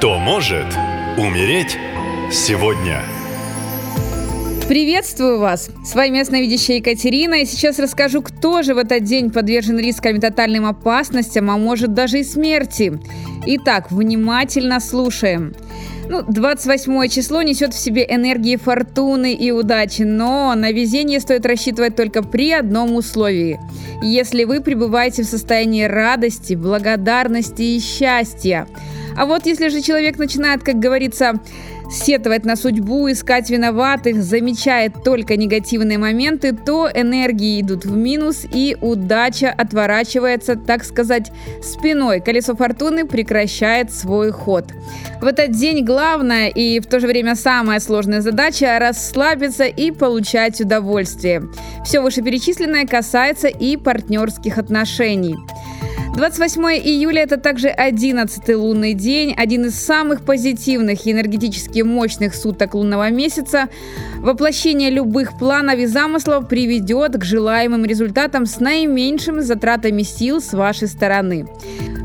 Кто может умереть сегодня? Приветствую вас! С вами ясновидящая Екатерина, и сейчас расскажу, кто же в этот день подвержен рискам и тотальным опасностям, а может даже и смерти. Итак, внимательно слушаем. Ну, 28 число несет в себе энергии фортуны и удачи, но на везение стоит рассчитывать только при одном условии. Если вы пребываете в состоянии радости, благодарности и счастья. А вот если же человек начинает, как говорится, сетовать на судьбу, искать виноватых, замечает только негативные моменты, то энергии идут в минус и удача отворачивается, так сказать, спиной. Колесо фортуны прекращает свой ход. В этот день главное и в то же время самая сложная задача – расслабиться и получать удовольствие. Все вышеперечисленное касается и партнерских отношений. 28 июля – это также 11 лунный день, один из самых позитивных и энергетически мощных суток лунного месяца. Воплощение любых планов и замыслов приведет к желаемым результатам с наименьшими затратами сил с вашей стороны.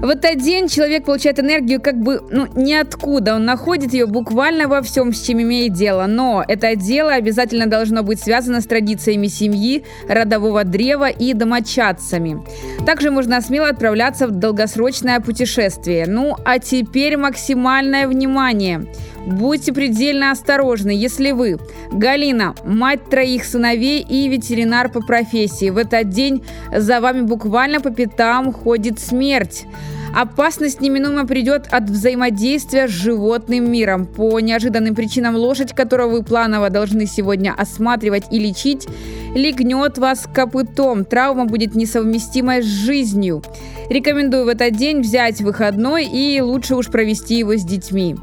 В этот день человек получает энергию как бы ну, ниоткуда. Он находит ее буквально во всем, с чем имеет дело. Но это дело обязательно должно быть связано с традициями семьи, родового древа и домочадцами. Также можно смело отправляться в долгосрочное путешествие. Ну а теперь максимальное внимание. Будьте предельно осторожны, если вы, Галина, мать троих сыновей и ветеринар по профессии, в этот день за вами буквально по пятам ходит смерть. Опасность неминуемо придет от взаимодействия с животным миром. По неожиданным причинам лошадь, которую вы планово должны сегодня осматривать и лечить, легнет вас копытом. Травма будет несовместимой с жизнью. Рекомендую в этот день взять выходной и лучше уж провести его с детьми.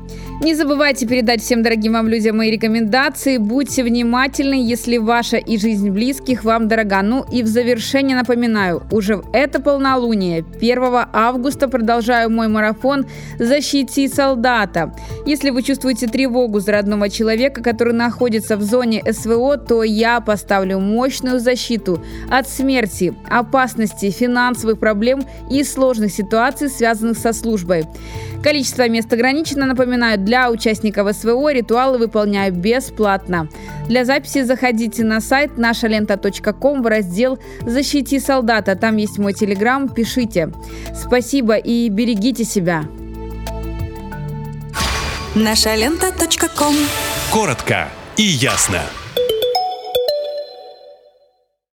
Не забывайте передать всем дорогим вам людям мои рекомендации. Будьте внимательны, если ваша и жизнь близких вам дорога. Ну и в завершение напоминаю, уже это полнолуние, 1 августа продолжаю мой марафон «Защити солдата». Если вы чувствуете тревогу за родного человека, который находится в зоне СВО, то я поставлю мощную защиту от смерти, опасности, финансовых проблем и сложных ситуаций, связанных со службой. Количество мест ограничено, напоминаю, для участников СВО ритуалы выполняю бесплатно. Для записи заходите на сайт нашалента.ком в раздел «Защити солдата». Там есть мой телеграм, пишите. Спасибо и берегите себя. Нашалента.ком Коротко и ясно.